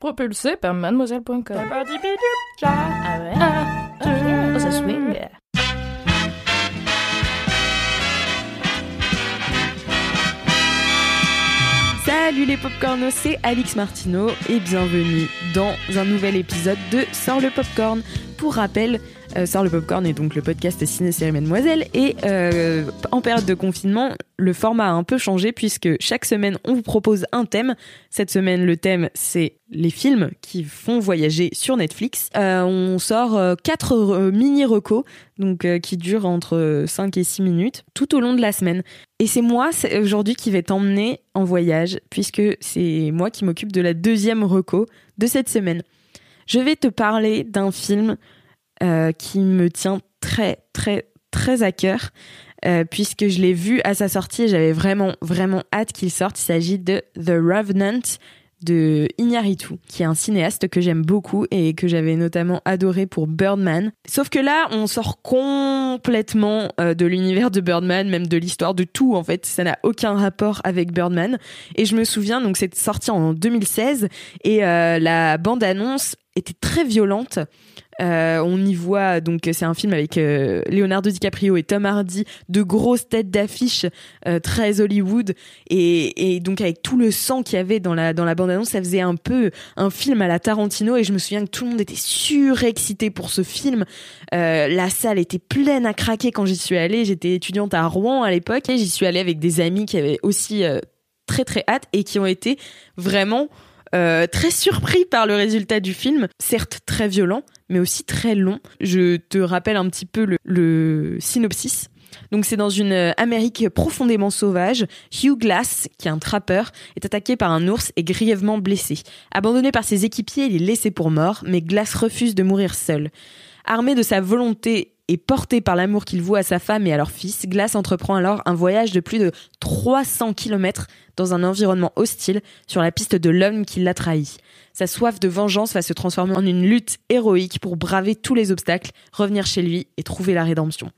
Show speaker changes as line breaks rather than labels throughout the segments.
Propulsé par mademoiselle.com. Ah ouais? Ah, oh, ça swing.
Salut les popcornos, c'est Alix Martineau et bienvenue dans un nouvel épisode de Sors le popcorn. Pour rappel, euh, Sors le popcorn est donc le podcast Ciné Série Mademoiselle et euh, en période de confinement, le format a un peu changé puisque chaque semaine on vous propose un thème. Cette semaine, le thème c'est les films qui font voyager sur Netflix. Euh, on sort euh, quatre euh, mini recos donc qui durent entre 5 et 6 minutes tout au long de la semaine. Et c'est moi aujourd'hui qui vais t'emmener en voyage puisque c'est moi qui m'occupe de la deuxième reco de cette semaine. Je vais te parler d'un film qui me tient très très très à cœur euh, puisque je l'ai vu à sa sortie et j'avais vraiment vraiment hâte qu'il sorte. Il s'agit de The Revenant de Iñárritu, qui est un cinéaste que j'aime beaucoup et que j'avais notamment adoré pour Birdman. Sauf que là, on sort complètement euh, de l'univers de Birdman, même de l'histoire de tout en fait. Ça n'a aucun rapport avec Birdman. Et je me souviens, donc c'est sorti en 2016 et euh, la bande-annonce était très violente. Euh, on y voit donc c'est un film avec euh, Leonardo DiCaprio et Tom Hardy, de grosses têtes d'affiche euh, très Hollywood et, donc avec tout le sang qu'il y avait dans la dans la bande annonce, ça faisait un peu un film à la Tarantino et je me souviens que tout le monde était surexcité pour ce film. La salle était pleine à craquer quand j'y suis allée. J'étais étudiante à Rouen à l'époque et j'y suis allée avec des amis qui avaient aussi très très hâte et qui ont été vraiment très surpris par le résultat du film, certes très violent, mais aussi très long. Je te rappelle un petit peu le, synopsis. Donc c'est dans une euh, Amérique profondément sauvage, Hugh Glass, qui est un trappeur, est attaqué par un ours et grièvement blessé. Abandonné par ses équipiers, il est laissé pour mort, mais Glass refuse de mourir seul. Armé de sa volonté et porté par l'amour qu'il voue à sa femme et à leur fils, Glass entreprend alors un voyage de plus de 300 km dans un environnement hostile sur la piste de l'homme qui l'a trahi. Sa soif de vengeance va se transformer en une lutte héroïque pour braver tous les obstacles, revenir chez lui et trouver la rédemption.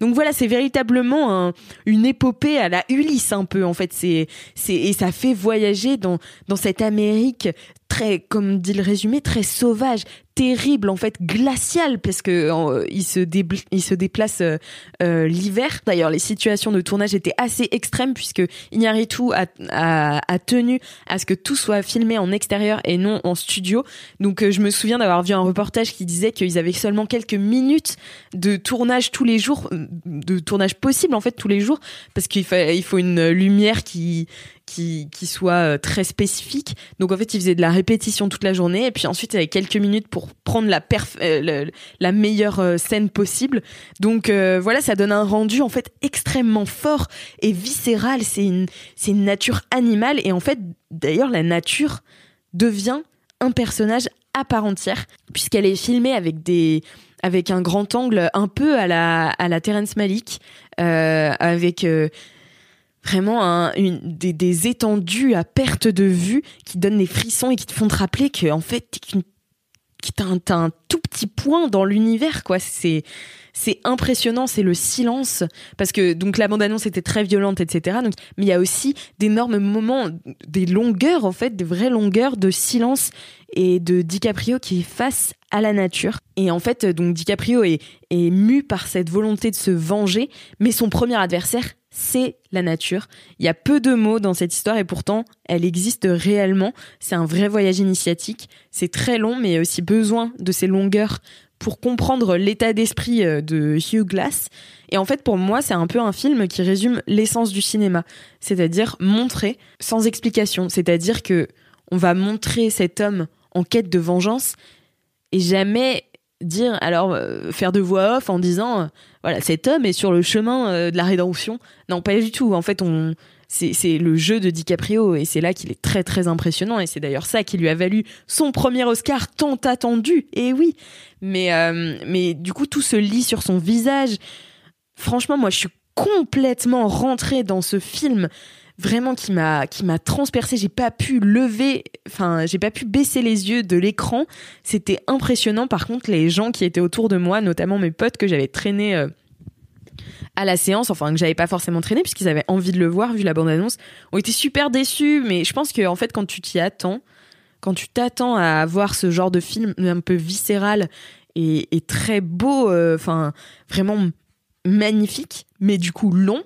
Donc voilà, c'est véritablement un, une épopée à la Ulysse un peu en fait. C'est et ça fait voyager dans cette Amérique très, comme dit le résumé, très sauvage, terrible en fait, glacial parce que il se déplace euh, euh, l'hiver. D'ailleurs, les situations de tournage étaient assez extrêmes puisque Iñárritu a, a, tenu à ce que tout soit filmé en extérieur et non en studio. Donc, euh, je me souviens d'avoir vu un reportage qui disait qu'ils avaient seulement quelques minutes de tournage tous les jours, euh, de tournage possible en fait tous les jours parce qu'il fa- il faut une lumière qui qui, soit euh, très spécifique. Donc en fait, il faisait de la répétition toute la journée et puis ensuite il avait quelques minutes pour prendre la euh, meilleure euh, scène possible. Donc voilà, ça donne un rendu en fait extrêmement fort et viscéral. C'est une nature animale et en fait d'ailleurs la nature devient un personnage à part entière puisqu'elle est filmée avec des avec un grand angle un peu à la à la Terrence Malick avec vraiment un- des, étendues à perte de vue qui donnent des frissons et qui te font te rappeler que en fait t'as un, un tout petit point dans l'univers quoi. C'est c'est impressionnant c'est le silence. Parce que donc la bande annonce était très violente etc donc mais il y a aussi d'énormes moments des longueurs en fait des vraies longueurs de silence et de DiCaprio qui est face à la nature. Et en fait donc DiCaprio est est mu par cette volonté de se venger. Mais son premier adversaire c'est la nature. Il y a peu de mots dans cette histoire et pourtant elle existe réellement. C'est un vrai voyage initiatique. C'est très long mais il y a aussi besoin de ces longueurs pour comprendre l'état d'esprit euh, de Hugh Glass. Et en fait pour moi c'est un peu un film qui résume l'essence du cinéma. C'est-à-dire montrer sans explication. C'est-à-dire que on va montrer cet homme en quête de vengeance et jamais dire alors euh, faire de voix off en disant euh, voilà cet homme est sur le chemin euh, de la rédemption non pas du tout en fait on c'est le jeu de DiCaprio et c'est là qu'il est très très impressionnant et c'est d'ailleurs ça qui lui a valu son premier Oscar tant attendu. Et oui, mais mais du coup tout se lit sur son visage. Franchement, moi je suis complètement rentrée dans ce film vraiment qui m'a qui m'a transpercé. J'ai pas pu lever enfin j'ai pas pu baisser les yeux de l'écran. C'était impressionnant. Par contre les gens qui étaient autour de moi notamment mes potes que j'avais traîné euh, à la séance, enfin que j'avais pas forcément traîné puisqu'ils avaient envie de le voir vu la bande-annonce, ont été super déçus. Mais je pense que en fait quand tu t'y attends, quand tu t'attends à voir ce genre de film un peu viscéral et, très beau, euh, enfin vraiment magnifique, mais du coup long,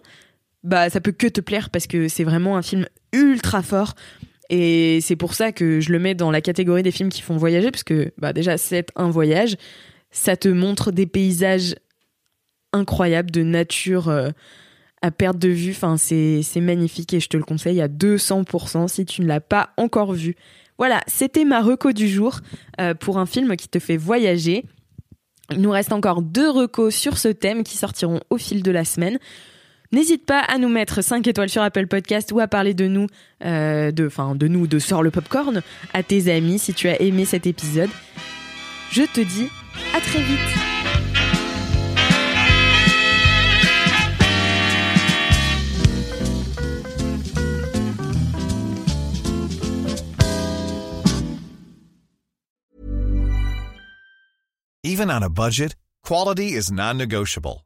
bah ça peut que te plaire parce que c'est vraiment un film ultra fort. Et c'est pour ça que je le mets dans la catégorie des films qui font voyager, parce que bah déjà c'est un voyage, ça te montre des paysages incroyable de nature euh, à perte de vue. Enfin, c'est magnifique et je te le conseille à 200% si tu ne l'as pas encore vu. Voilà, c'était ma reco du jour euh, pour un film qui te fait voyager. Il nous reste encore deux recos sur ce thème qui sortiront au fil de la semaine. N'hésite pas à nous mettre 5 étoiles sur Apple Podcast ou à parler de nous, euh, de, enfin de nous, de Sort le Popcorn, à tes amis si tu as aimé cet épisode. Je te dis à très vite.
Even on a budget, quality is non-negotiable.